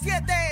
107.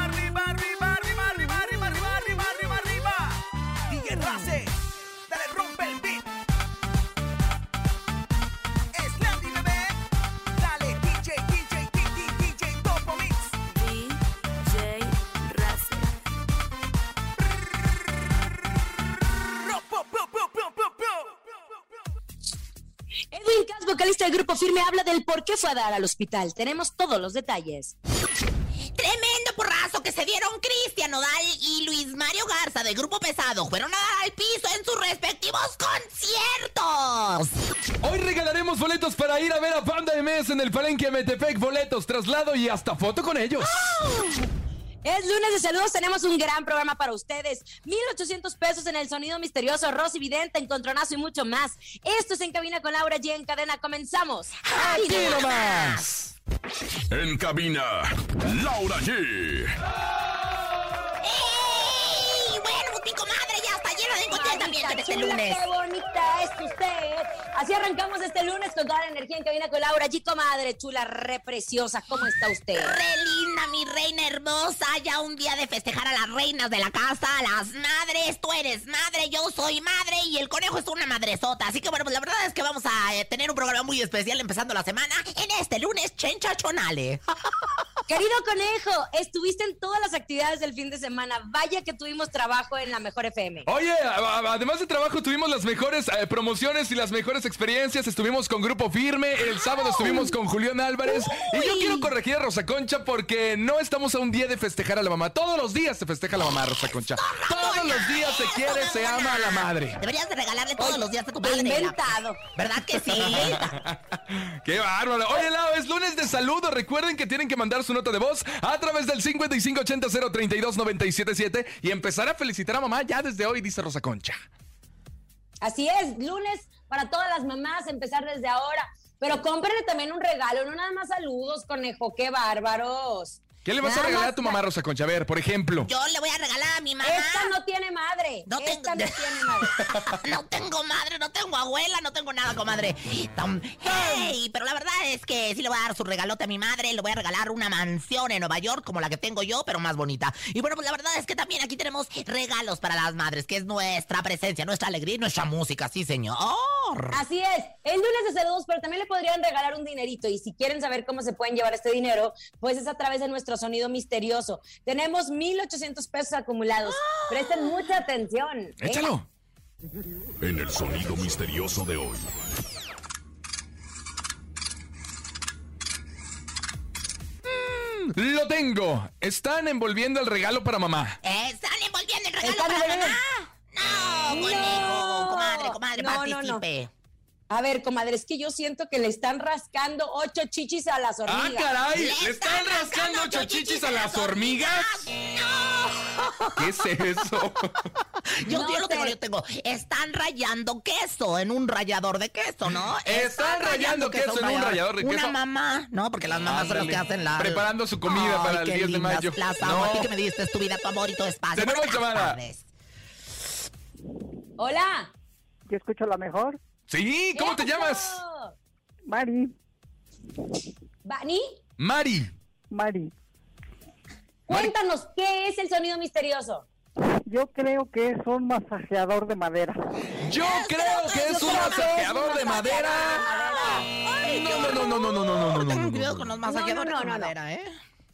Del grupo Firme, habla del por qué fue a dar al hospital. Tenemos todos los detalles. Tremendo porrazo que se dieron Cristian Nodal y Luis Mario Garza del Grupo Pesado. Fueron a dar al piso en sus respectivos conciertos. Hoy regalaremos boletos para ir a ver a Panda MS en el Palenque Metepec, boletos, traslado y hasta foto con ellos. Es lunes de saludos, tenemos un gran programa para ustedes. 1,800 pesos en el sonido misterioso, Rosy Vidente, Encontronazo y mucho más. Esto es En Cabina con Laura G. En cadena, comenzamos. ¡Ay, ¡Aquí nomás! En cabina, Laura G. ¡Ey! Bueno, mi comadre ya está llena de contenta también este lunes. ¡Qué bonita es usted! Así arrancamos este lunes con toda la energía en cabina con Laura G. Comadre chula, re preciosa. ¿Cómo está usted? Re reina hermosa. Ya un día de festejar a las reinas de la casa, a las madres. Tú eres madre, yo soy madre y el conejo es una madresota. Así que bueno, pues la verdad es que vamos a eh, tener un programa muy especial empezando la semana en este lunes Chenchachonale. Querido conejo, estuviste en todas las actividades del fin de semana. Vaya que tuvimos trabajo en la Mejor FM. Oye, además de trabajo tuvimos las mejores eh, promociones y las mejores experiencias. Estuvimos con Grupo Firme, el sábado estuvimos con Julián Álvarez. Y yo quiero corregir a Rosa Concha porque no estamos a un día de festejar a la mamá. Todos los días se festeja a la mamá, Rosa Concha. Todos los días se quiere, se ama a la madre. Deberías de regalarle todos los días a tu padre. inventado. ¿Verdad que sí? ¡Qué bárbaro! Oye, Lau, es lunes de saludo. Recuerden que tienen que mandar su nota de voz a través del 5580-032-977 y empezar a felicitar a mamá ya desde hoy, dice Rosa Concha. Así es, lunes para todas las mamás, empezar desde ahora. Pero cómprenle también un regalo, no nada más saludos, conejo, qué bárbaros. ¿Qué le vas a regalar a tu mamá, Rosa Concha? A ver, por ejemplo. Yo le voy a regalar a mi mamá. Esta no tiene madre. No Esta tengo- no tiene madre. no tengo madre, no tengo abuela, no tengo nada, comadre. Tom, hey, pero la verdad es que sí le voy a dar su regalote a mi madre. Le voy a regalar una mansión en Nueva York, como la que tengo yo, pero más bonita. Y bueno, pues la verdad es que también aquí tenemos regalos para las madres, que es nuestra presencia, nuestra alegría y nuestra música, sí, señor. Así es, el lunes de saludos, pero también le podrían regalar un dinerito. Y si quieren saber cómo se pueden llevar este dinero, pues es a través de nuestro sonido misterioso. Tenemos 1,800 pesos acumulados. Presten mucha atención. ¿eh? Échalo. En el sonido misterioso de hoy. Lo tengo. Están envolviendo el regalo para mamá. ¿Están envolviendo el regalo ¿Están para envolviendo? mamá? No, No. comadre, comadre, No, no, no. A ver, comadre, es que yo siento que le están rascando ocho chichis a las ¡Ah, hormigas. caray! ¿Le ¿Le están rascando ocho chichis a las hormigas? ¿Qué es eso? Yo, No yo lo tengo, yo tengo. Están rayando queso en un rallador de queso, ¿no? Están rayando queso en un rallador de queso. Una mamá, ¿no? Porque las mamás son las que hacen la... Preparando su comida Ay, para el qué 10 de mayo. Las amo. No. A ti que me diste tu vida, tu amor y tu espacio. Tenemos llamada. Hola. Yo escucho la mejor. Sí, ¿cómo te llamas? Mari. ¿Bani? Mari. Mari. Cuéntanos, ¿qué es el sonido misterioso? Yo creo que es un masajeador de madera. Yo creo que es un masajeador de madera. No, no, no, no, no, no, no, no. Ten cuidado con los masajeadores de madera, ¿eh?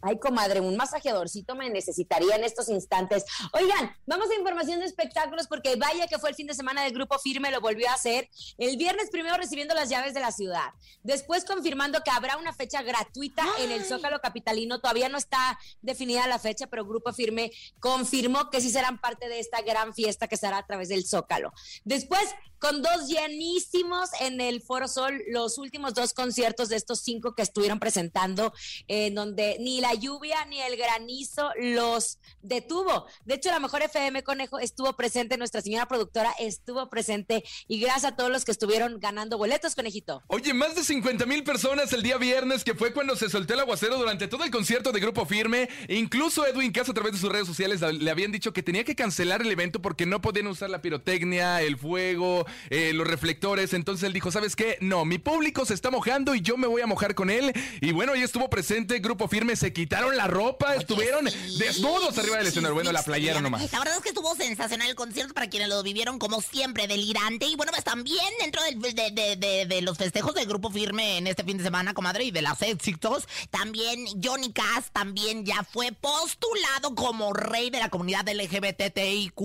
Ay, comadre, un masajeadorcito me necesitaría en estos instantes. Oigan, vamos a información de espectáculos porque vaya que fue el fin de semana del Grupo Firme, lo volvió a hacer. El viernes primero recibiendo las llaves de la ciudad. Después confirmando que habrá una fecha gratuita en el Zócalo Capitalino. Todavía no está definida la fecha, pero Grupo Firme confirmó que sí serán parte de esta gran fiesta que será a través del Zócalo. Después, con dos llenísimos en el Foro Sol, los últimos dos conciertos de estos cinco que estuvieron presentando, en donde ni la lluvia ni el granizo los detuvo. De hecho, la mejor FM Conejo estuvo presente, nuestra señora productora estuvo presente y gracias a todos los que estuvieron ganando boletos, Conejito. Oye, más de 50 mil personas el día viernes, que fue cuando se soltó el aguacero durante todo el concierto de Grupo Firme. Incluso Edwin Caso, a través de sus redes sociales, le habían dicho que tenía que cancelar el evento porque no podían usar la pirotecnia, el fuego, eh, los reflectores. Entonces él dijo: ¿Sabes qué? No, mi público se está mojando y yo me voy a mojar con él. Y bueno, ahí estuvo presente Grupo Firme, se quitaron la ropa, estuvieron sí. desnudos arriba del escenario. Bueno, la playera nomás. La verdad es que estuvo sensacional el concierto para quienes lo vivieron como siempre, delirante. Y bueno, pues también dentro del- de, de- de- de los festejos del Grupo Firme en este fin de semana, comadre, y de las éxitos, también Johnny Cass también ya fue postulado como rey de la comunidad LGBTIQ+.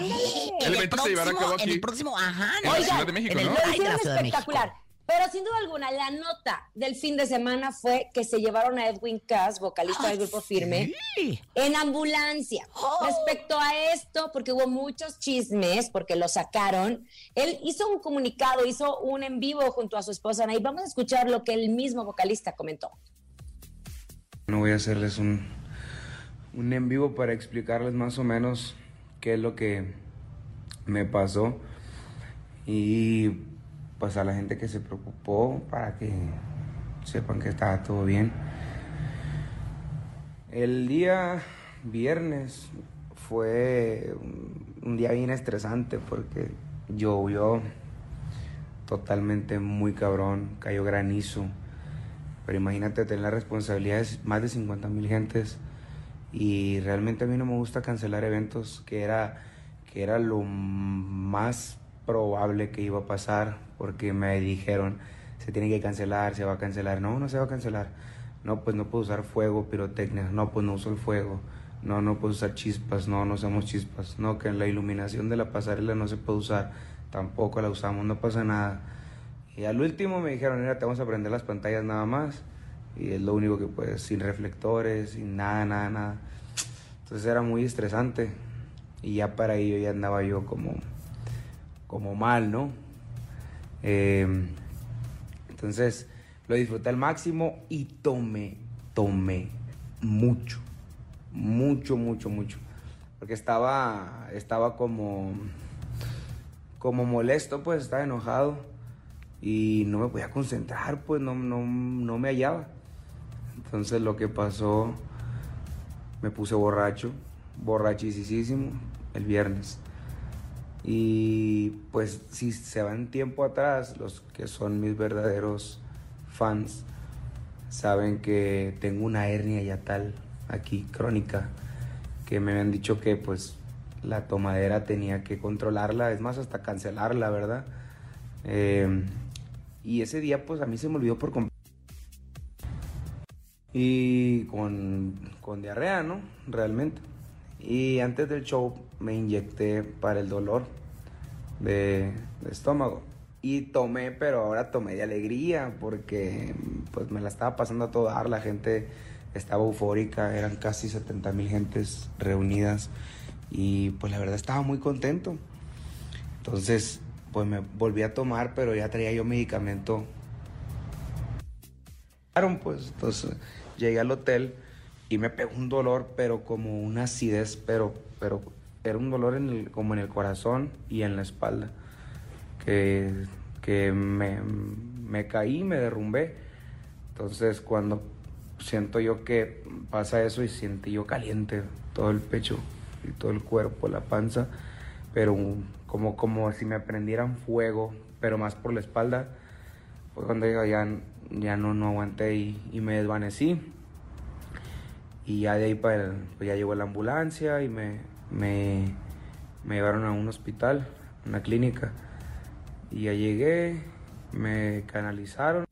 En El evento se llevará a cabo En aquí. el próximo, ajá. En la Oigan, Ciudad de México, en el ¿no? Lo Pride de hicieron la Ciudad de México. espectacular. Pero sin duda alguna, la nota del fin de semana fue que se llevaron a Edwin Cass, vocalista del grupo Firme, Sí. en ambulancia. Oh. Respecto a esto, porque hubo muchos chismes, porque lo sacaron, él hizo un comunicado, hizo un en vivo junto a su esposa Anaí. Vamos a escuchar lo que el mismo vocalista comentó. No voy a hacerles un, un en vivo para explicarles más o menos qué es lo que me pasó y pues a la gente que se preocupó para que sepan que estaba todo bien. El día viernes fue un, día bien estresante porque llovió totalmente muy cabrón, cayó granizo. Pero imagínate tener la responsabilidad de más de 50 mil gentes y realmente a mí no me gusta cancelar eventos que era, que era lo más probable que iba a pasar porque me dijeron se tiene que cancelar, se va a cancelar. No, no se va a cancelar. No, pues no puedo usar fuego, pirotecnia. No, pues no uso el fuego. No, no puedo usar chispas. No, no usamos chispas. No, que la iluminación de la pasarela no se puede usar. Tampoco la usamos, no pasa nada. Y al último me dijeron, mira, te vamos a prender las pantallas nada más. Y es lo único que puedes, sin reflectores, sin nada, nada, nada. Entonces era muy estresante. Y ya para ello ya andaba yo como, como mal, ¿no? Eh, entonces lo disfruté al máximo y tomé, tomé mucho, mucho, mucho, mucho. Porque estaba, estaba como, como molesto, pues estaba enojado y no me podía concentrar, pues no, no, no me hallaba. Entonces lo que pasó, me puse borracho, borrachísimo el viernes. Y pues si se van tiempo atrás, los que son mis verdaderos fans saben que tengo una hernia ya tal aquí crónica que me habían dicho que pues la tomadera tenía que controlarla, es más hasta cancelarla, ¿verdad? Eh, y ese día pues a mí se me olvidó por completo. Y con, con diarrea, ¿no? Realmente. Y antes del show me inyecté para el dolor de, de estómago. Y tomé, pero ahora tomé de alegría porque pues me la estaba pasando a todo dar. La gente estaba eufórica, eran casi 70 mil gentes reunidas. Y pues la verdad estaba muy contento. Entonces pues me volví a tomar, pero ya traía yo medicamento. Pues entonces llegué al hotel y me pegó un dolor, pero como una acidez, pero, pero era un dolor en el, como en el corazón y en la espalda, que, que me, me caí, me derrumbé. Entonces cuando siento yo que pasa eso y sentí yo caliente todo el pecho y todo el cuerpo, la panza, pero como, como si me prendieran fuego, pero más por la espalda. fue cuando ya, ya no, no aguanté y, y me desvanecí. Y ya de ahí para el- pues ya llegó la ambulancia y me, me, me llevaron a un hospital, una clínica. Y ya llegué, me canalizaron.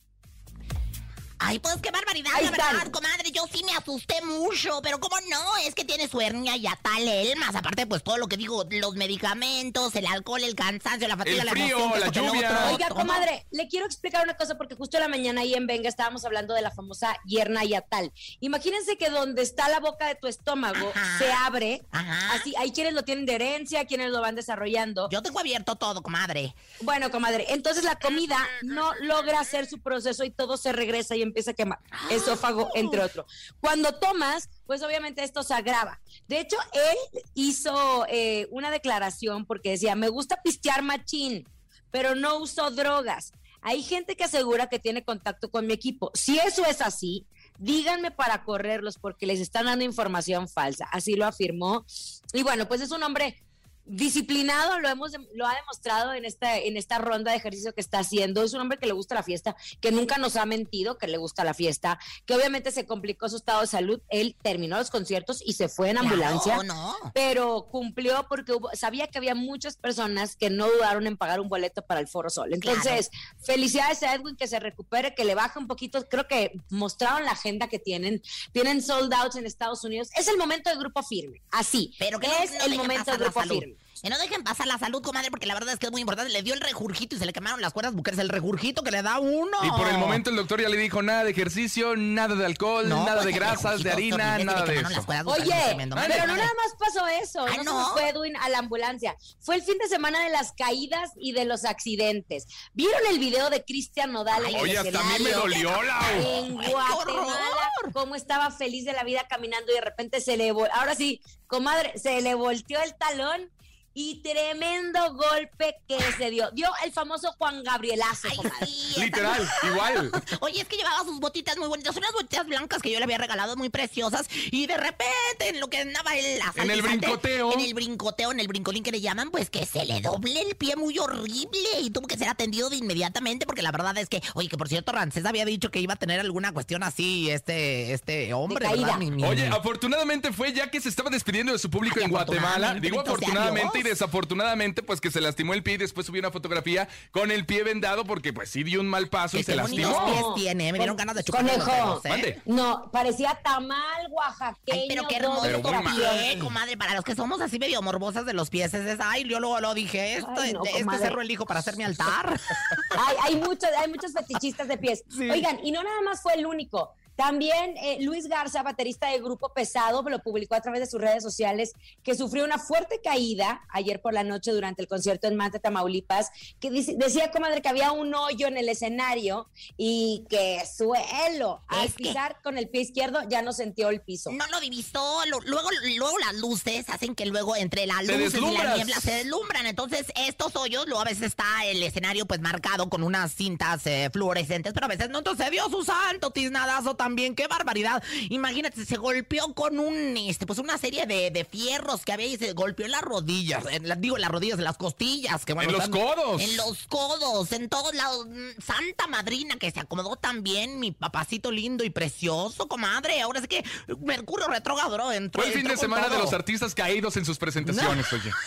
Ay, pues qué barbaridad, Ahí la verdad, están. comadre. Yo sí me asusté mucho, pero ¿cómo no? Es que tiene su hernia y a tal él, más aparte, pues todo lo que digo, los medicamentos, el alcohol, el cansancio, la fatiga, El la frío, emoción, que la esto, que lo lluvia. otro, Oiga, todo. comadre, le quiero explicar una cosa porque justo en la mañana ahí en Venga estábamos hablando de la famosa hierna yatal. Imagínense que donde está la boca de tu estómago Ajá. se abre. Ajá. Así, hay quienes lo tienen de herencia, quienes lo van desarrollando. Yo tengo abierto todo, comadre. Bueno, comadre, entonces la comida no logra hacer su proceso y todo se regresa y empieza a quemar. Esófago, entre otros. Cuando tomas, pues obviamente esto se agrava. De hecho, él hizo eh, una declaración porque decía, me gusta pistear machín, pero no uso drogas. Hay gente que asegura que tiene contacto con mi equipo. Si eso es así, díganme para correrlos porque les están dando información falsa. Así lo afirmó. Y bueno, pues es un hombre disciplinado, lo hemos lo ha demostrado en esta en esta ronda de ejercicio que está haciendo. Es un hombre que le gusta la fiesta, que nunca nos ha mentido que le gusta la fiesta, que obviamente se complicó su estado de salud. Él terminó los conciertos y se fue en ambulancia. No, no. Pero cumplió porque hubo- sabía que había muchas personas que no dudaron en pagar un boleto para el Foro Sol. Entonces, felicidades a Edwin que se recupere, que le baje un poquito. Creo que mostraron la agenda que tienen. Tienen sold outs en Estados Unidos. Es el momento de grupo firme. Así. Pero que es no el momento de grupo firme. Que no dejen pasar la salud, comadre, porque la verdad es que es muy importante. Le dio el regurgito y se le quemaron las cuerdas bucales. El regurgito que le da uno. Y por el momento el doctor ya le dijo nada de ejercicio, nada de alcohol, No, nada pues, de grasas, de harina, le nada de eso. Oye, tremendo. pero Mande, no nada más pasó eso, Ay, no, no. se fue Edwin a la ambulancia. Fue el fin de semana de las caídas y de los accidentes. ¿Vieron el video de Cristian Nodal el Oye, hasta a mí me dolió, Lau. En Ay, Guatemala, cómo estaba feliz de la vida caminando y de repente se le vol- ahora sí, comadre, se le volteó el talón y tremendo golpe que se dio. Dio el famoso Juan Gabrielazo, Ay, sí, Literal, igual. Oye, es que llevaba sus botitas muy bonitas, unas botitas blancas que yo le había regalado muy preciosas. Y de repente, en lo que andaba él En el brincoteo. En el brincoteo, en el brincolín que le llaman, pues que se le doble el pie muy horrible. Y tuvo que ser atendido de inmediatamente, porque la verdad es que, oye, que por cierto, Rancés había dicho que iba a tener alguna cuestión así, este, este hombre, caída. ¿verdad? Mi- mi- Oye, afortunadamente fue ya que se estaba despidiendo de su público Ay, en Guatemala. Digo afortunadamente y desafortunadamente, pues que se lastimó el pie y después subió una fotografía con el pie vendado porque pues sí dio un mal paso y se lastimó. pies tiene, me dieron ganas de chupar los Conejo. dedos, ¿eh? No, parecía tamal oaxaqueño. Ay, pero qué hermoso Pero pie, comadre. Para los que somos así medio morbosas de los pies, es esa. Ay, yo luego lo dije, esto, Ay, no, este comadre. cerro elijo para hacer mi altar. Hay, hay, muchos, hay muchos fetichistas de pies. Oigan, y no nada más fue el único. También eh, Luis Garza, baterista de Grupo Pesado, lo publicó a través de sus redes sociales, que sufrió una fuerte caída ayer por la noche durante el concierto en Manta, Tamaulipas, que dice- decía, comadre, que había un hoyo en el escenario y que suelo, al Es que- pisar con el pie izquierdo ya no sintió el piso. No lo divisó. lo- luego, luego las luces hacen que luego entre las Te luces y la niebla se deslumbran. Entonces, estos hoyos, luego a veces está el escenario pues marcado con unas cintas eh, fluorescentes, pero a veces no. Entonces se dio su santo tiznadazo también. ¡Qué barbaridad! Imagínate, se golpeó con un, este, pues una serie de, de fierros que había y se golpeó en las rodillas. En la- digo, en las rodillas, en las costillas. Que, bueno, En los codos. En los codos, en todos lados. Mm, Santa madrina que se acomodó también, mi papacito lindo y precioso, comadre. Ahora sí que Mercurio retrógrado entró. Fue el fin de semana de los artistas caídos en sus presentaciones, oye.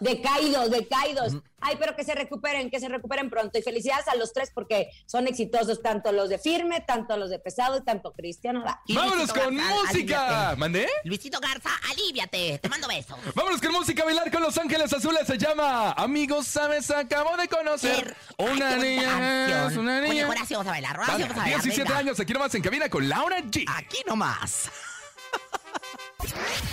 Decaídos, decaídos. Ay, pero que se recuperen, que se recuperen pronto. Y felicidades a los tres porque son exitosos, tanto los de firme, tanto los de pesado y tanto Cristiano. Y ¡Vámonos Luisito con Garza, música! aliviate. ¿Mandé? Luisito Garza, aliviate. Te mando besos. Vámonos con música a bailar con Los Ángeles Azules. Se llama Amigos, ¿sabes? Acabo de conocer Ay, una niña. Una Oye, niña. ahora sí vamos a bailar. Ahora sí vamos a bailar. 17 venga. años, aquí nomás en cabina con Laura G. Aquí nomás.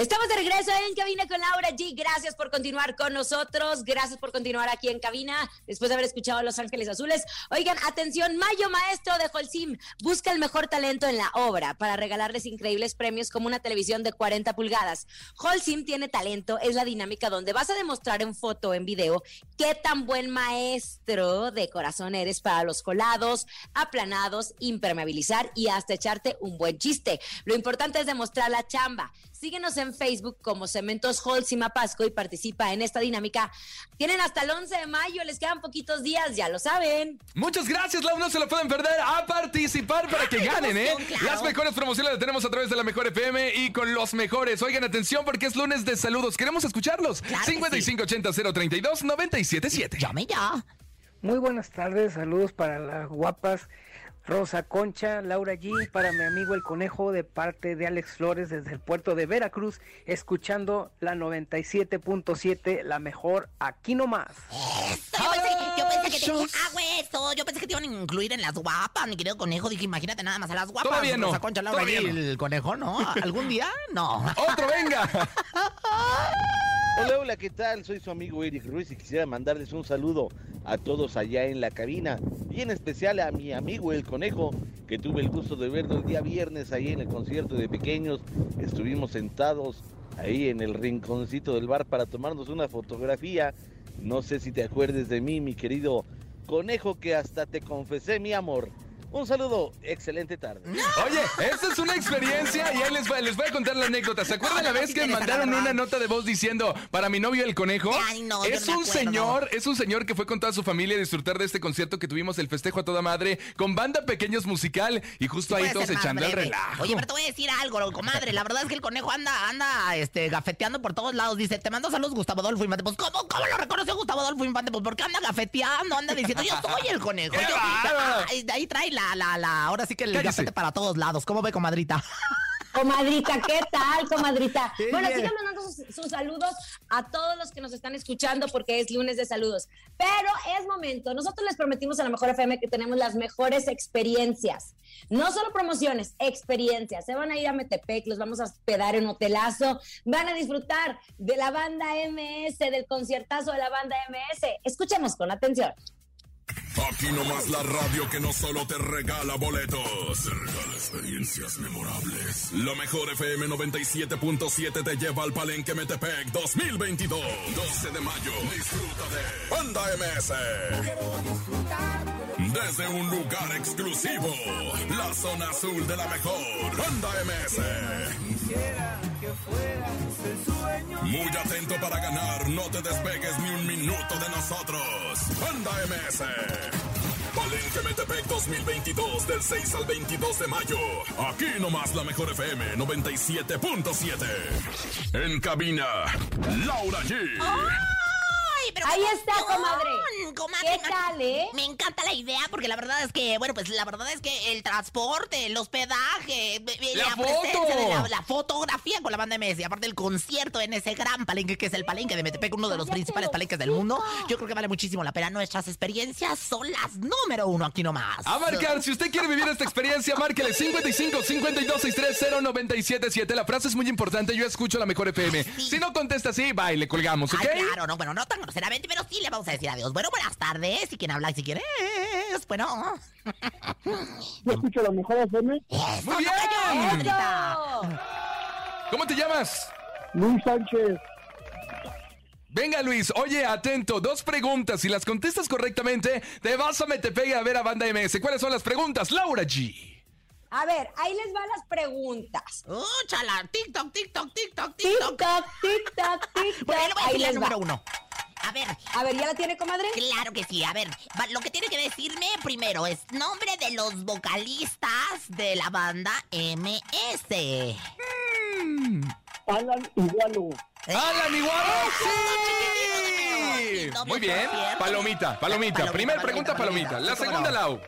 Estamos de regreso en Cabina con Laura G. Gracias por continuar con nosotros. Gracias por continuar aquí en cabina después de haber escuchado Los Ángeles Azules. Oigan, atención, Mayo Maestro de Holcim busca el mejor talento en la obra para regalarles increíbles premios como una televisión de 40 pulgadas. Holcim tiene talento, es la dinámica donde vas a demostrar en foto en video qué tan buen maestro de corazón eres para los colados, aplanados, impermeabilizar y hasta echarte un buen chiste. Lo importante es demostrar la chamba. Síguenos en Facebook como Cementos Holz y Mapasco y participa en esta dinámica. Tienen hasta el 11 de mayo, les quedan poquitos días, ya lo saben. Muchas gracias, Lau. No se lo pueden perder a participar para que ganen, ¿eh? claro. Las mejores promociones las tenemos a través de la Mejor FM y con los mejores. Oigan, atención porque es lunes de saludos. Queremos escucharlos. Claro que sí. 5580 032 977. Llame ya. Muy buenas tardes, saludos para las guapas Rosa Concha, Laura G, para mi amigo el conejo de parte de Alex Flores desde el puerto de Veracruz, escuchando la 97.7, la mejor aquí nomás. Yo pensé, yo pensé que te, ah, güey, eso, yo pensé que te iban a incluir en las guapas, mi querido conejo. Dije, imagínate nada más a las guapas. Todavía no, Rosa Concha, Laura G, no. el conejo, ¿no? ¿Algún día? No. ¡Otro, venga! Hola, hola, ¿qué tal? Soy su amigo Eric Ruiz y quisiera mandarles un saludo a todos allá en la cabina y en especial a mi amigo el conejo que tuve el gusto de verlo el día viernes ahí en el concierto de pequeños. Estuvimos sentados ahí en el rinconcito del bar para tomarnos una fotografía. No sé si te acuerdes de mí, mi querido conejo, que hasta te confesé mi amor. Un saludo, excelente tarde. Oye, esta es una experiencia y ahí les, voy- les voy a contar la anécdota. ¿Se acuerdan No, la vez que mandaron una nota de voz diciendo para mi novio el conejo? Ay, no, es un señor, es un señor que fue con toda su familia a disfrutar de este concierto que tuvimos el festejo a toda madre con banda pequeños musical y justo ahí todos echando el breve. relajo. Oye, pero te voy a decir algo, comadre. La verdad es que el conejo anda, anda, este, gafeteando por todos lados. Dice, te mando saludos Gustavo Adolfo Infante. Pues, ¿cómo, cómo lo reconoció Gustavo Adolfo Infante? Pues, porque anda gafeteando, anda diciendo, yo soy el conejo. ¡Qué Yo- de ahí trae la, la, la, ahora sí que el gafete para todos lados. ¿Cómo ve, comadrita? Comadrita, ¿qué tal, comadrita? Bueno, sigan mandando sus, sus saludos a todos los que nos están escuchando porque es lunes de saludos. Pero es momento. Nosotros les prometimos a la Mejor FM que tenemos las mejores experiencias. No solo promociones, experiencias. Se van a ir a Metepec, los vamos a hospedar en hotelazo. Van a disfrutar de la banda MS, del conciertazo de la banda MS. Escuchemos con atención. Aquí nomás la radio que no solo te regala boletos, te regala experiencias memorables. La mejor FM 97.7 te lleva al Palenque Metepec 2022. 12 de mayo. Disfruta de Banda MS. Desde un lugar exclusivo, la zona azul de la mejor. Banda MS. Muy atento para ganar, no te despegues ni un minuto de nosotros. Banda MS. Palenque Metepec 2022 del 6 al 22 de mayo. Aquí nomás la mejor FM 97.7. En cabina, Laura G. pero Ahí está, comadre. comadre, ¿Qué tal, eh? Me encanta la idea porque la verdad es que, bueno, pues la verdad es que el transporte, el hospedaje, ¡La presencia foto! de la, la fotografía con la banda MS, y aparte el concierto en ese gran palenque que es el palenque de Metepec, uno de los principales palenques del mundo, yo creo que vale muchísimo la pena. Nuestras experiencias son las número uno aquí nomás. A marcar, si usted quiere vivir esta experiencia, márquele 55 52 630 977. La frase es muy importante, yo escucho la mejor FM. Si no contesta así, bye, le colgamos, ¿ok? Ay, claro, no, bueno, no tan pero sí le vamos a decir adiós. Bueno, buenas tardes. ¿Y quién habla? Si quieres, bueno. Yo escucho la mejor FM, Muy bien. ¿Cómo te llamas? Luis Sánchez. Venga Luis, oye, atento, dos preguntas. Si las contestas correctamente, te vas a Metepec a ver a Banda MS. ¿Cuáles son las preguntas? Laura G. A ver, ahí les van las preguntas. ¡Uh, chala! TikTok, TikTok, TikTok, TikTok. TikTok, TikTok, TikTok. Bueno, le voy a Ahí decir la les número uno. A ver, A ver, ¿ya la tiene, comadre? claro que sí. A ver, lo que tiene que decirme primero es nombre de los vocalistas de la banda MS. Alan Igualo. ¡Alan Igualo! chiquitito, ¡Sí! Muy bien. Palomita, palomita. Palomita, Primer palomita, pregunta, palomita. palomita. La Sí, segunda, no. Lau.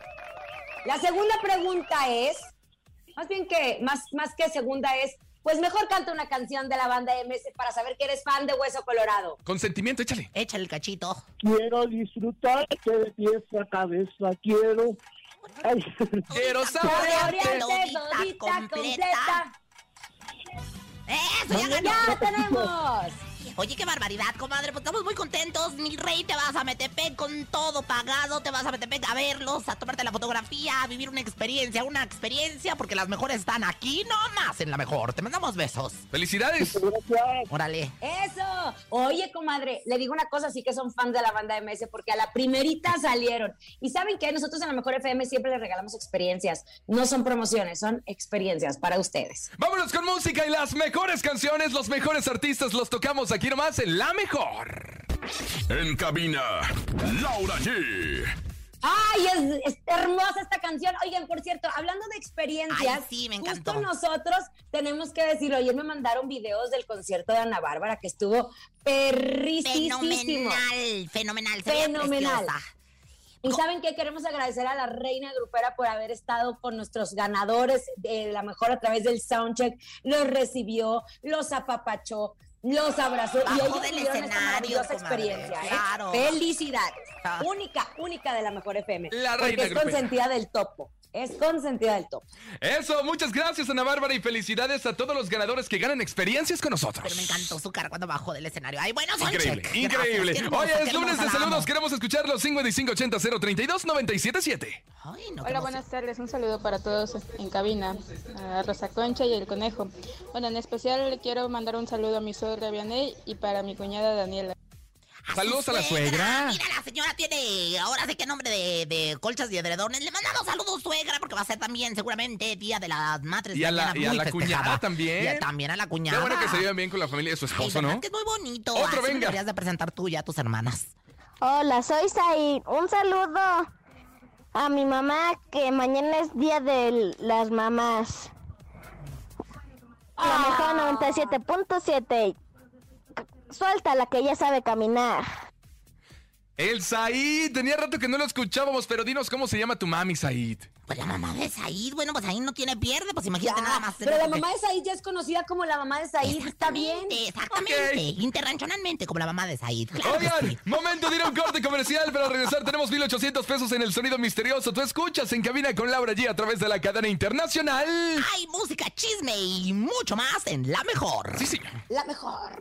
La segunda pregunta es, más bien que, más, más que segunda es, pues mejor canta una canción de la banda MS para saber que eres fan de Hueso Colorado. Consentimiento, échale. Échale el cachito. Quiero disfrutarte de pies a cabeza, quiero. Ay, Quiero Saborearte todita, todita completa. completa. ¡Eso, ya ganó! ¡Ya tenemos! Oye, qué barbaridad, comadre. Pues estamos muy contentos. Mi rey, te vas a Metepec con todo pagado. Te vas a Metepec a verlos, a tomarte la fotografía, a vivir una experiencia, una experiencia, porque las mejores están aquí nomás en la mejor. Te mandamos besos. ¡Felicidades! Órale. Eso. Oye, comadre, le digo una cosa, sí que son fans de la banda MS, porque a la primerita salieron. Y saben que nosotros en la Mejor FM siempre les regalamos experiencias. No son promociones, son experiencias para ustedes. Vámonos con música y las mejores canciones, los mejores artistas los tocamos aquí nomás en La Mejor. En cabina, Laura G. Ay, es, es hermosa esta canción. Oigan, por cierto, hablando de experiencias, Ay, sí, me encantó. justo nosotros tenemos que decirlo. Ayer me mandaron videos del concierto de Ana Bárbara que estuvo perrísimo. Fenomenal, fenomenal. Fenomenal. Y saben que queremos agradecer a la reina grupera por haber estado con nuestros ganadores de la mejor a través del soundcheck. Los recibió, los apapachó, los abrazó y ellos del tuvieron esta escenario, maravillosa comadre, experiencia. ¿eh? claro. Felicidades. Ah. Única, única de la mejor FM. La porque reina es grupera. consentida del topo. Es consentida del topo. Eso, muchas gracias Ana Bárbara y felicidades a todos los ganadores que ganan experiencias con nosotros. Pero me encantó su cara cuando bajó del escenario. Ay, bueno, Increíble, increíble. Gracias, qué hermosa, Oye, qué es lunes de saludos. amo. Queremos escuchar los 5580 032 977. Ay, no, Hola, buenas tardes. Un saludo para todos en cabina, a Rosa Concha y el Conejo. Bueno, en especial le quiero mandar un saludo a mi suegra Vianey y para mi cuñada Daniela. Saludos a la suegra. Mira, la señora tiene, ahora sé qué nombre de, de colchas y edredones. Le mandamos saludos, suegra, porque va a ser también seguramente Día de las Madres. Y a la- y a la cuñada también. Y a- también a la Qué cuñada. bueno que se lleven bien con la familia de su esposo, ¿verdad ¿no? que es muy bonito. Otro, Así venga. deberías de presentar tú ya a tus hermanas. Hola, soy Said. Un saludo a mi mamá que mañana es día de las mamás. La mejor 97.7. Suelta la que ya sabe caminar. El Said, tenía rato que no lo escuchábamos, pero dinos cómo se llama tu mami, Said. Pues la mamá de Said, bueno, pues ahí no tiene pierde, pues imagínate nada más. Pero la mamá de Said ya es conocida como la mamá de Said. Está bien. Exactamente, exactamente. Interranchonalmente, como la mamá de Said. Claro Oigan, sí. momento de ir a un corte comercial. Para regresar tenemos 1800 pesos en el sonido misterioso. Tú escuchas en cabina con Laura G a través de la cadena internacional. Hay música, chisme y mucho más en La Mejor. Sí, señor. La mejor.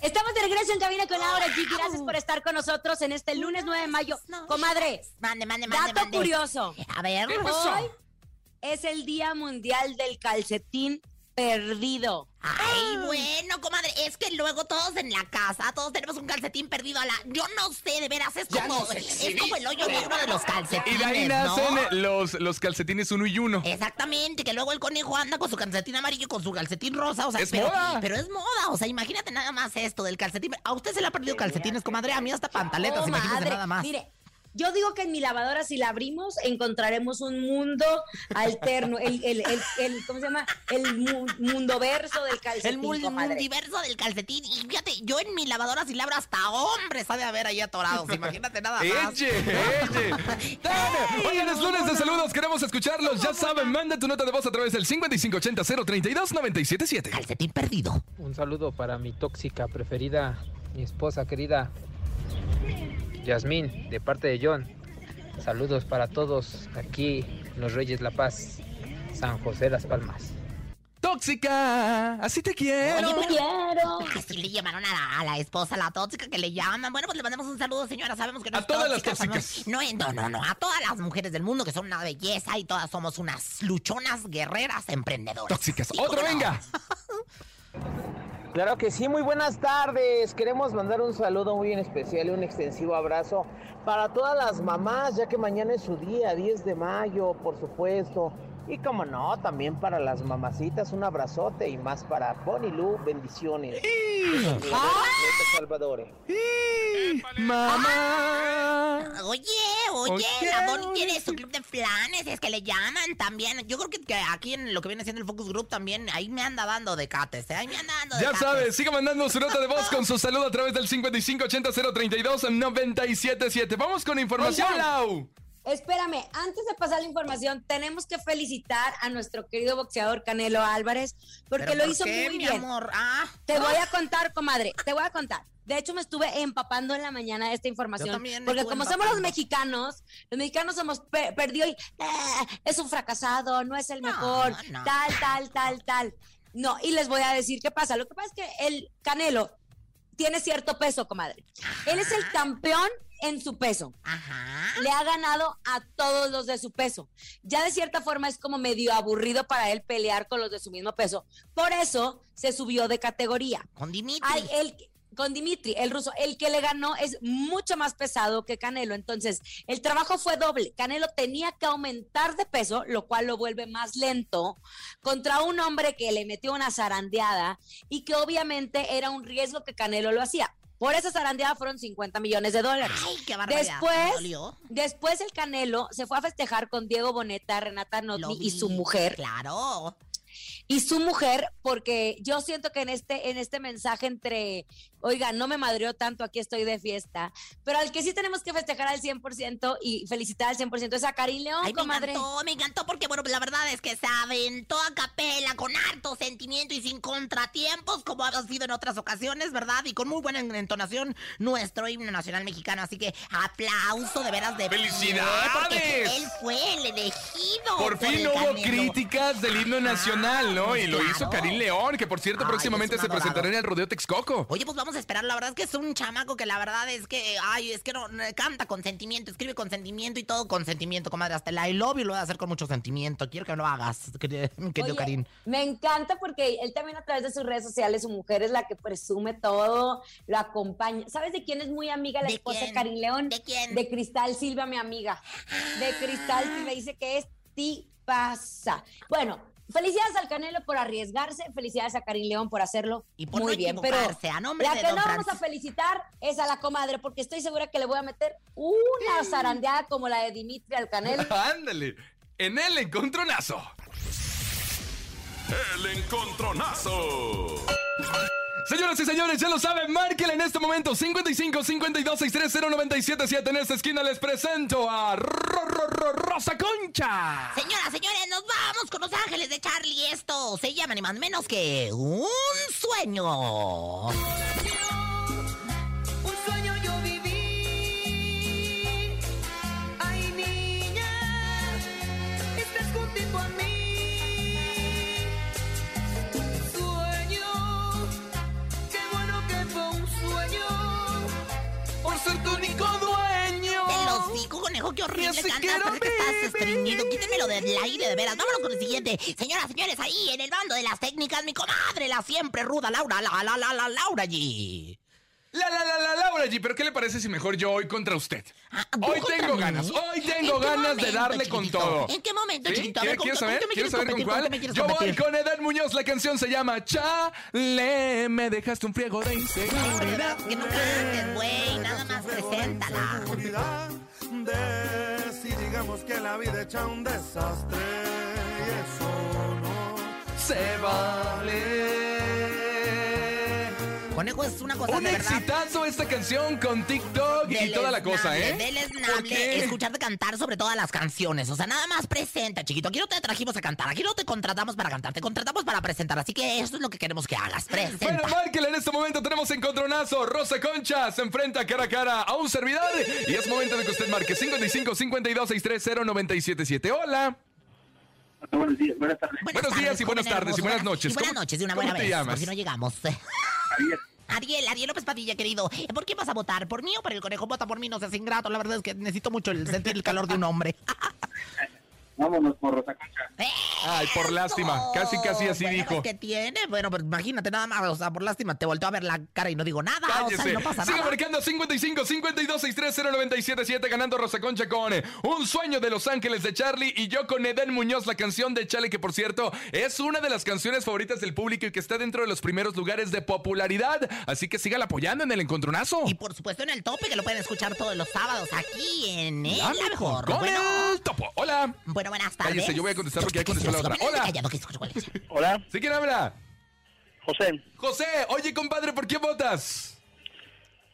Estamos de regreso en Cabina con Laura G. Gracias por estar con nosotros en este lunes 9 de mayo. Comadre, Mande, mande, mande. dato mande. curioso. A ver. ¿Qué pasó? Hoy es el Día Mundial del Calcetín Perdido. Ay, bueno, comadre, es que luego todos en la casa, todos tenemos un calcetín perdido a la. Yo no sé, de veras, es como, es como el hoyo negro de los calcetines. Y de ahí ¿no? nacen los, los calcetines uno y uno. Exactamente, que luego el conejo anda con su calcetín amarillo y con su calcetín rosa, o sea, Es pero, moda. pero es moda, o sea, imagínate nada más esto del calcetín. A usted se le ha perdido calcetines, comadre, a mí hasta pantaletas, Oh, imagínese nada más. Mire, yo digo que en mi lavadora, si la abrimos, encontraremos un mundo alterno. El, el, el, el- ¿cómo se llama? El mu- mundo verso del calcetín, El comadre. multiverso del calcetín. Y fíjate, yo en mi lavadora si la abro hasta hombres ha de haber ahí atorados. Imagínate nada más. ¡Eche, eche! Oigan, es lunes de saludos, queremos escucharlos. Ya saben, manda tu nota de voz a través del 5580-032-977. Calcetín perdido. Un saludo para mi tóxica preferida, mi esposa querida, Yasmín, de parte de John. Saludos para todos aquí, en Los Reyes La Paz, San José Las Palmas. ¡Tóxica! ¡Así te quiero! Oye, Te quiero. Así le llamaron a la, a la esposa, la tóxica que le llaman. Bueno, pues le mandamos un saludo, señora. Sabemos que no A es todas las tóxica, tóxicas. sabemos- No, no, no, no. A todas las mujeres del mundo que son una belleza y todas somos unas luchonas, guerreras, emprendedoras. tóxicas. ¡Otro, no. venga! Claro que sí, muy buenas tardes. Queremos mandar un saludo muy en especial y un extensivo abrazo para todas las mamás, ya que mañana es su día, 10 de mayo, por supuesto. Y como no, también para las mamacitas, un abrazote y más para Bonnie Lu, bendiciones. Neto Salvador. ¡Mamá! Oye, oye, Oye, la Bonnie tiene su club de flanes, es que le llaman también. Yo creo que, que aquí en lo que viene siendo el Focus Group también, ahí me anda dando de cates, ¿eh? Ahí me anda dando de Ya cates. sabes, siga mandando su nota de voz con su saludo a través del 5580-032-977. Vamos con información. Lau. Espérame, antes de pasar la información, tenemos que felicitar a nuestro querido boxeador Canelo Álvarez, porque ¿Pero lo hizo qué, muy mi bien. amor? Ah. Te voy a contar, comadre, te voy a contar. De hecho, me estuve empapando en la mañana de esta Yo información. también me Porque como somos los mexicanos, los mexicanos somos pe- perdió y "Ah, es un fracasado, no es el mejor, no. tal, tal, tal, tal. No, y les voy a decir qué pasa. Lo que pasa es que el Canelo tiene cierto peso, comadre. Él es el campeón en su peso. Ajá. Le ha ganado a todos los de su peso. Ya de cierta forma es como medio aburrido para él pelear con los de su mismo peso. Por eso se subió de categoría. Con Dimitri. Ay, con Dimitri, el ruso, el que le ganó es mucho más pesado que Canelo. Entonces, el trabajo fue doble. Canelo tenía que aumentar de peso, lo cual lo vuelve más lento, contra un hombre que le metió una zarandeada y que obviamente era un riesgo que Canelo lo hacía. Por esa zarandeada fueron 50 millones de dólares. Ay, qué barbaridad. Después, después el Canelo se fue a festejar con Diego Boneta, Renata Notni y su mujer Claro. Y su mujer, porque yo siento que en este, en este mensaje entre, oiga, no me madreó tanto, aquí estoy de fiesta, pero al que sí tenemos que festejar al 100% y felicitar al 100% es a Karim León, Ay, me encantó, me encantó porque, bueno, la verdad es que se aventó a capela con harto sentimiento y sin contratiempos, como ha sido en otras ocasiones, ¿verdad? Y con muy buena entonación nuestro himno nacional mexicano. Así que aplauso de veras de pie, ¡Felicidades! Porque él fue el elegido. Por fin el no hubo críticas del himno nacional, ¿no? Y lo claro. hizo Karim León, que por cierto Ay, próximamente se presentará en el Rodeo Texcoco. Oye, pues vamos a esperar. La verdad es que es un chamaco que la verdad es que, ay, es que no, no, canta con sentimiento, escribe con sentimiento y todo con sentimiento, comadre. Hasta el I love you lo voy a hacer con mucho sentimiento. Quiero que lo hagas, querido, Oye, Karim. Me encanta porque él también a través de sus redes sociales, su mujer es la que presume todo, lo acompaña. ¿Sabes de quién es muy amiga la ¿De esposa de quién? Karim León? ¿De quién? De Cristal Silva, mi amiga. De Cristal Silva dice que es tipaza. Bueno, felicidades al Canelo por arriesgarse, felicidades a Karim León por hacerlo Y por muy no bien. Pero a nombre la de que no vamos a felicitar es a la comadre, porque estoy segura que le voy a meter una zarandeada como la de Dimitri al Canelo. Ándale, en el encontronazo. El encontronazo. Señoras y señores, ya lo saben, márquenle en este momento 55 52 630 977. En esta esquina les presento a Ro- Ro- Ro- Rosa Concha. Señoras, señores, nos vamos con Los Ángeles de Charlie. Esto se llama ni más ni menos que un sueño. Un sueño yo viví. Ay, niña, estás juntito a mí. Qué horrible así cantas. quiero Parece que estás estreñido. Quítemelo del aire, de veras. Vámonos con el siguiente. Señoras, señores, ahí en el bando de las técnicas, mi comadre, la siempre ruda Laura, la, la, la, la, Laura G. La, la, la, la, Laura G, pero ¿qué le parece si mejor yo hoy contra usted? Ah, ¿tú Hoy contra tengo mí? ganas, hoy ¿En tengo qué ganas de momento, darle con chiquitito? todo. ¿En qué momento, ¿Sí? chiquito? A ver, ¿Quieres, ¿con- con- saber? con ¿Quieres quieres saber con? ¿Con cuál? quieres Yo voy competir? con Edad Muñoz, la canción se llama Chale, me dejaste un friego de inseguridad. que no cantes, güey. Nada más preséntala. Si digamos que la vida echa un desastre y eso no Se vale. Conejo es una cosa Un de exitazo esta canción con TikTok y toda la cosa, ¿eh? ¿Por Deleznable qué? escucharte cantar sobre todas las canciones. O sea, nada más presenta, chiquito. Aquí no te trajimos a cantar. Aquí no te contratamos para cantar. Te contratamos para presentar. Así que eso es lo que queremos que hagas. Presenta. Bueno, márquela en este momento tenemos encontronazo. Rosa Concha se enfrenta cara a cara a un servidor. Y es momento de que usted marque 55 52 630 977. Hola. Buenos días, buenas tardes. Buenos días y buenas tardes y buenas noches. Y buenas ¿Cómo- noches de una cómo buena te vez. llamas? Por si no llegamos. Ariel. Ariel, Ariel López Padilla, querido. ¿Por quién vas a votar? ¿Por mí o por el conejo? Vota por mí, no seas ingrato. La verdad es que necesito mucho el sentir el calor de un hombre. Vámonos por Rosa Concha. Ay, por lástima. Casi, casi así Bueno, dijo. ¿Qué tiene? Bueno, pues imagínate nada más. O sea, por lástima, te volteo a ver la cara y no digo nada. O sea, Cállese. y no pasa Sigue nada. marcando 55 52 630 977 ganando Rosa Concha con eh, Un sueño de Los Ángeles de Charlie y yo con Eden Muñoz, la canción de Chale, que por cierto es una de las canciones favoritas del público y que está dentro de los primeros lugares de popularidad. Así que sigan apoyando en el encontronazo. Y por supuesto en el tope, que lo pueden escuchar todos los sábados aquí en El La La mejor, Mejor. con Bueno, el topo. Hola. bueno, buenas tardes. Cállese, yo voy a contestar porque ya contestó la otra. Hola. Hola, ¿Sí quién habla? José, José, oye compadre, ¿por qué votas?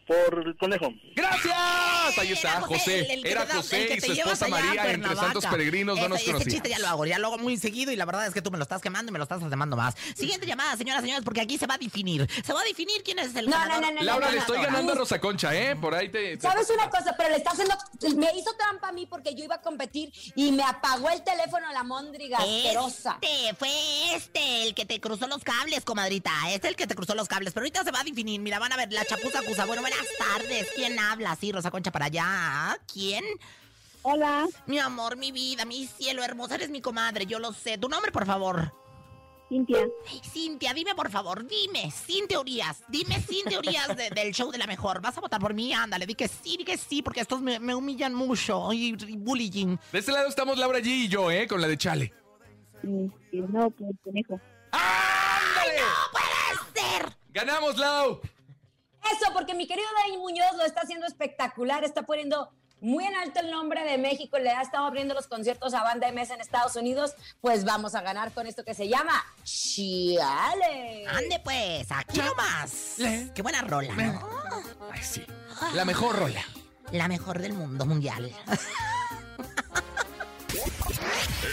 Por el conejo. ¡Gracias! Ahí está, José. el- el que Era te da- José y su llevas esposa María entre santos peregrinos no nos conocían. chiste ya lo hago, ya lo hago muy seguido y la verdad es que tú me lo estás quemando y me lo estás demandando más. Siguiente llamada, señoras, señores, porque aquí se va a definir. Se va a definir quién es el No, ganador. no, no, no, Laura, no, le estoy ganando a Rosa Concha, ¿eh? Por ahí te... te- ¿Sabes una cosa? Pero le está haciendo. Me hizo trampa a mí porque yo iba a competir y me apagó el teléfono la móndriga asquerosa. Este, fue este el que te cruzó los cables, comadrita. Este es el que te cruzó los cables. Pero ahorita se va a definir. Mira, van a ver la chapuza acusa. Bueno, buenas tardes. ¿Quién habla? Sí, Rosa Concha para allá. ¿Quién? Hola, Mi amor, mi vida, mi cielo hermoso. Eres mi comadre, yo lo sé. Tu nombre, por favor. Cintia. Cintia, dime por favor, dime, sin teorías, dime sin teorías de- del show de la mejor. ¿Vas a votar por mí? Ándale, di que sí, di que sí, porque estos me, me humillan mucho y, y bullying. De este lado estamos Laura G y yo, ¿eh? Con la de Chale. Este, no, por el conejo. ¡Ándale! ¡No puede ser! ¡Ganamos, Lau! Eso, porque mi querido Dani Muñoz lo está haciendo espectacular, está poniendo muy en alto el nombre de México, le ha estado abriendo los conciertos a banda MS en Estados Unidos, pues vamos a ganar con esto que se llama Chiale. Ande pues, aquí nomás. Qué buena rola, ¿no? Ay, sí. La mejor rola. La mejor del mundo mundial.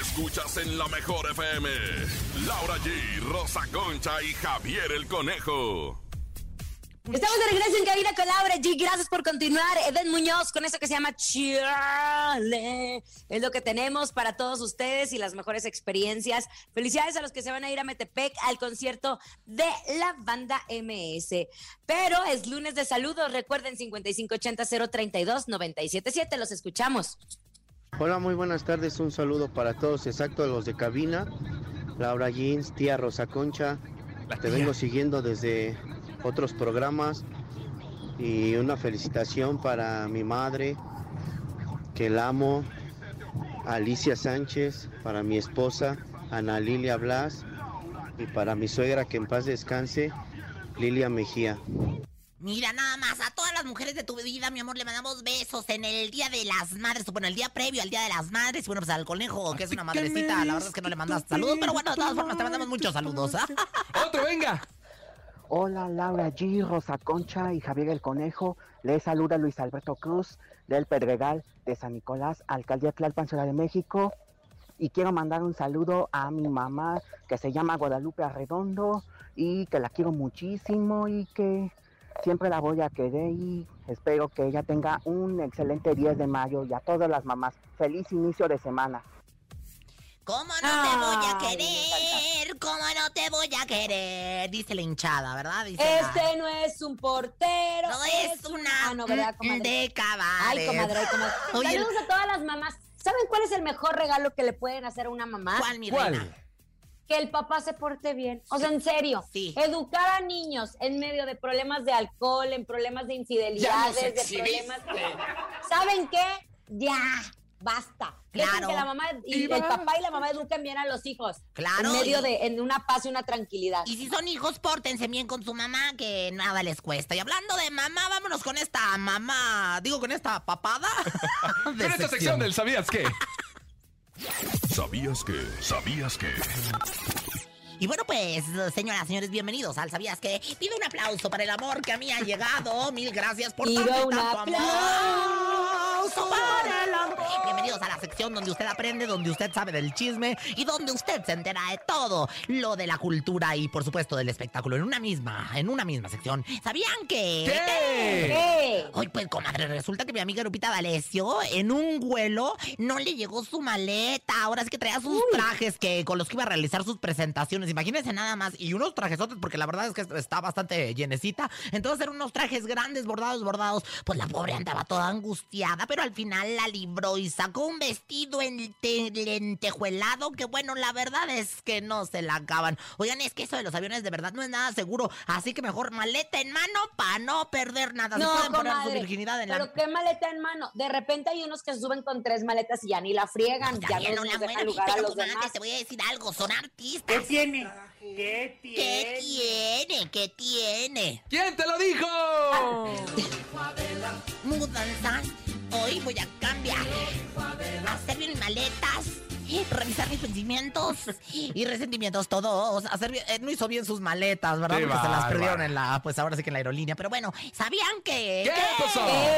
Escuchas en la mejor FM. Laura G, Rosa Concha y Javier el Conejo. Estamos de regreso en cabina con Laura G. Gracias por continuar. Eden Muñoz con esto que se llama Chiale. Es lo que tenemos para todos ustedes y las mejores experiencias. Felicidades a los que se van a ir a Metepec al concierto de la banda MS. Pero es lunes de saludos. Recuerden 5580-032-977. Los escuchamos. Hola, muy buenas tardes. Un saludo para todos, exacto, los de cabina. Laura Jeans, tía Rosa Concha. Te vengo siguiendo desde otros programas. Y una felicitación para mi madre, que la amo. Alicia Sánchez, para mi esposa, Ana Lilia Blas. Y para mi suegra, que en paz descanse, Lilia Mejía. Mira, nada más, a todas las mujeres de tu vida, mi amor, le mandamos besos en el Día de las Madres, bueno, el día previo al Día de las Madres, y bueno, pues al conejo, que es una madrecita, la verdad es que no le mandas saludos, pero bueno, de todas formas te mandamos muchos saludos. ¡Otro, venga! Hola Laura G, Rosa Concha y Javier el Conejo. Les saluda Luis Alberto Cruz del Pedregal de San Nicolás, Alcaldía Tlalpan, Ciudad de México. Y quiero mandar un saludo a mi mamá que se llama Guadalupe Arredondo y que la quiero muchísimo y que siempre la voy a querer y espero que ella tenga un excelente 10 de mayo y a todas las mamás. Feliz inicio de semana. ¿Cómo no te voy a querer? ¿Cómo no te voy a querer? Dice la hinchada, ¿verdad? Dice la- Este no es un portero. No es una Ah, no, ¿verdad, comadre? de cabaret. Ay, comadre, ay, comadre. Oye, Saludos a todas las mamás. ¿Saben cuál es el mejor regalo que le pueden hacer a una mamá? ¿Cuál, mi ¿Cuál? reina? Que el papá se porte bien. O sea, en serio. Educar a niños en medio de problemas de alcohol, en problemas de infidelidades, de problemas. ¿Saben qué? Ya, basta. Dejen Claro. que la mamá y el papá y la mamá eduquen bien a los hijos. Claro, En medio y- de, en una paz y una tranquilidad. Y si son hijos, pórtense bien con su mamá, que nada les cuesta. Y hablando de mamá, vámonos con esta mamá, digo, con esta papada. de En esta sección del ¿Sabías qué? ¿Sabías que? ¿Sabías que? Y bueno, pues, señoras, señores, bienvenidos al ¿Sabías que? Pido un aplauso para el amor que a mí ha llegado. Mil gracias por Pido tanto un tanto aplauso amor. para el amor. Sección donde usted aprende, donde usted sabe del chisme y donde usted se entera de todo lo de la cultura y, por supuesto, del espectáculo en una misma, en una misma sección. ¿Sabían que? ¿Qué? Hoy, pues, comadre, resulta que mi amiga Lupita D'Alessio, en un vuelo, no le llegó su maleta. Ahora sí que traía sus trajes que con los que iba a realizar sus presentaciones. Imagínense nada más. Y unos trajesotes, porque la verdad es que está bastante llenecita. Entonces eran unos trajes grandes, bordados, bordados. Pues la pobre andaba toda angustiada, pero al final la libró y sacó un vestido en te- lentejuelado que bueno, la verdad es que no se la acaban. Oigan, es que eso de los aviones de verdad no es nada seguro, así que mejor maleta en mano para no perder nada. Se No, pueden poner su virginidad en la... pero qué maleta en mano. De repente hay unos que se suben con tres maletas y ya ni la friegan, ya no nos dejan buena, lugar a pero los comadre, demás. te voy a decir algo, son artistas. ¿Qué tiene? ¿Qué tiene? ¿Qué tiene? ¿Quién te lo dijo? Mudanzas, hoy voy a cambiar. Hacer mis maletas, revisar mis sentimientos y resentimientos todos. Hacer bien- eh, no hizo bien sus maletas, ¿verdad? Porque se las perdieron en la, pues ahora sí que en la aerolínea. Pero bueno, ¿sabían que? ¿Qué pasó? ¿Qué? Oiga,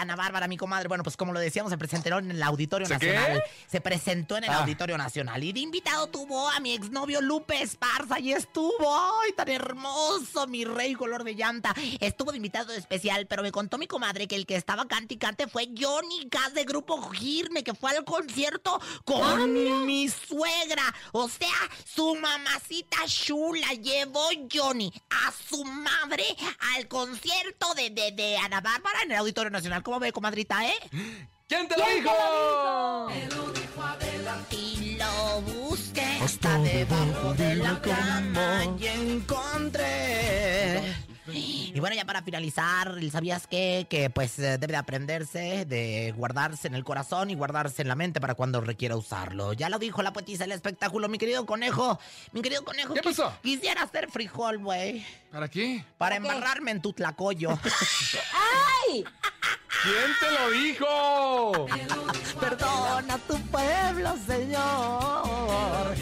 Ana Bárbara, mi comadre, bueno, pues como lo decíamos, se presentó en el Auditorio ¿Se qué? Nacional. Se presentó en el Ah. Auditorio Nacional. Y de invitado tuvo a mi exnovio Lupe Esparza. Y estuvo, ¡ay, tan hermoso! Mi rey color de llanta. Estuvo de invitado especial, pero me contó mi comadre que el que estaba cante y cante fue Johnny Gas de Grupo Girme, que fue al concierto con mi suegra. O sea, su mamacita chula llevó Johnny a su madre al concierto de, de, de Ana Bárbara en el Auditorio Nacional. ¿Cómo ve, comadrita, eh? ¿Quién te lo ¿Quién te dijo? Y lo busqué hasta debajo de la cama y encontré. Y bueno, ya para finalizar, ¿sabías qué? Que pues eh, debe de aprenderse, de guardarse en el corazón y guardarse en la mente para cuando requiera usarlo. Ya lo dijo la poetisa del espectáculo, mi querido conejo. Mi querido conejo. ¿Qué pasó? Quisiera hacer frijol, güey. ¿Para qué? Para embarrarme en tu tlacoyo. ¡Ay! ¿Quién te lo dijo? Perdona tu pueblo, Señor.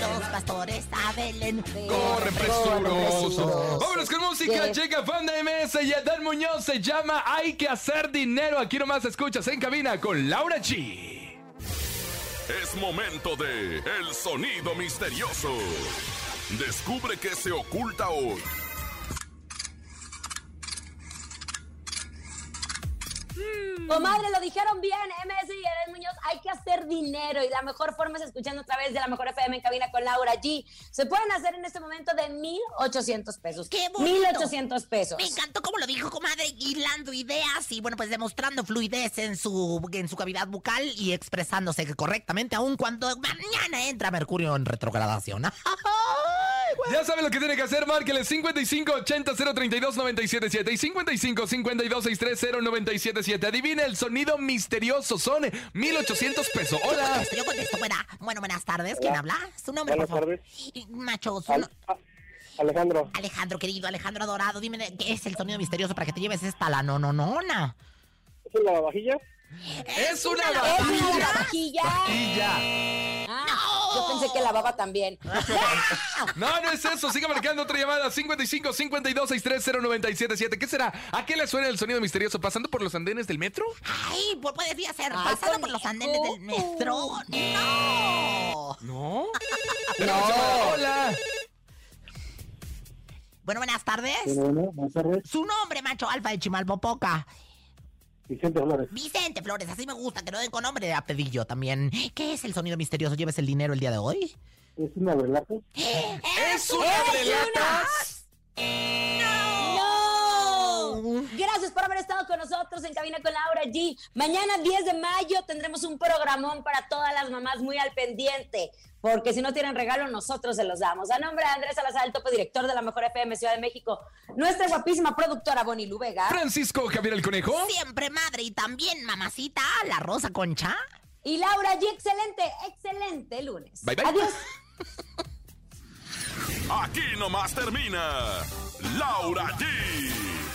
Los pastores a Belén. Corren presuroso. Vámonos con música. Yes. Llega Fan de MS y Adán Muñoz se llama Hay que hacer dinero. Aquí nomás escuchas en cabina con Laura G. Es momento de El Sonido Misterioso. Descubre qué se oculta hoy. Comadre, lo dijeron bien, MS y Eden Muñoz, hay que hacer dinero y la mejor forma es escuchando a través de la mejor FM en cabina con Laura G. Se pueden hacer en este momento de 1,800 pesos. ¡Qué bonito! 1,800 pesos. Me encantó como lo dijo, comadre, hilando ideas y bueno, pues demostrando fluidez en su, en su cavidad bucal y expresándose correctamente, aun cuando mañana entra Mercurio en retrogradación. Ya saben lo que tiene que hacer, márquele 55 80 032 977 y 55 52 630 977. Adivina el sonido misterioso, son 1800 pesos. Yo Hola. contesto, yo contesto. Buena- bueno, buenas tardes. ¿Quién habla? Su nombre, por Buenas favor. tardes. Macho, su Al- no- a- Alejandro, Alejandro, querido, Alejandro adorado, dime qué es el sonido misterioso para que te lleves esta la no, no, nona. ¿es una lavavajilla? Es una ¡Es una! Vajilla. Ah, Yo pensé que lavaba también. No, no es eso. Siga marcando otra llamada. 55 52 630 977. ¿Qué será? ¿A qué le suena el sonido misterioso? ¿Pasando por los andenes del metro? Ay, pues podría ser Ay, pasando por los andenes del metro. ¡No! No. No. Hola. Bueno, buenas tardes. Bueno, buenas tardes. Su nombre, macho alfa de Chimalpopoca. Vicente Flores. Vicente Flores, así me gusta, que lo den con nombre de apellido también. ¿Qué es el sonido misterioso? ¿Lleves el dinero el día de hoy? ¿Es una relato? ¿Es una de latas? ¡No! Gracias por haber estado con nosotros en Cabina con Laura G. Mañana 10 de mayo tendremos un programón para todas las mamás muy al pendiente. Porque si no tienen regalo, nosotros se los damos. A nombre de Andrés Salazar, el topo director de la Mejor FM Ciudad de México, nuestra guapísima productora Bonnie Lu Vega Francisco Javier el Conejo. Siempre madre y también mamacita, la Rosa Concha. y Laura G. Excelente, excelente lunes. Bye, bye. Adiós. Aquí nomás termina Laura G,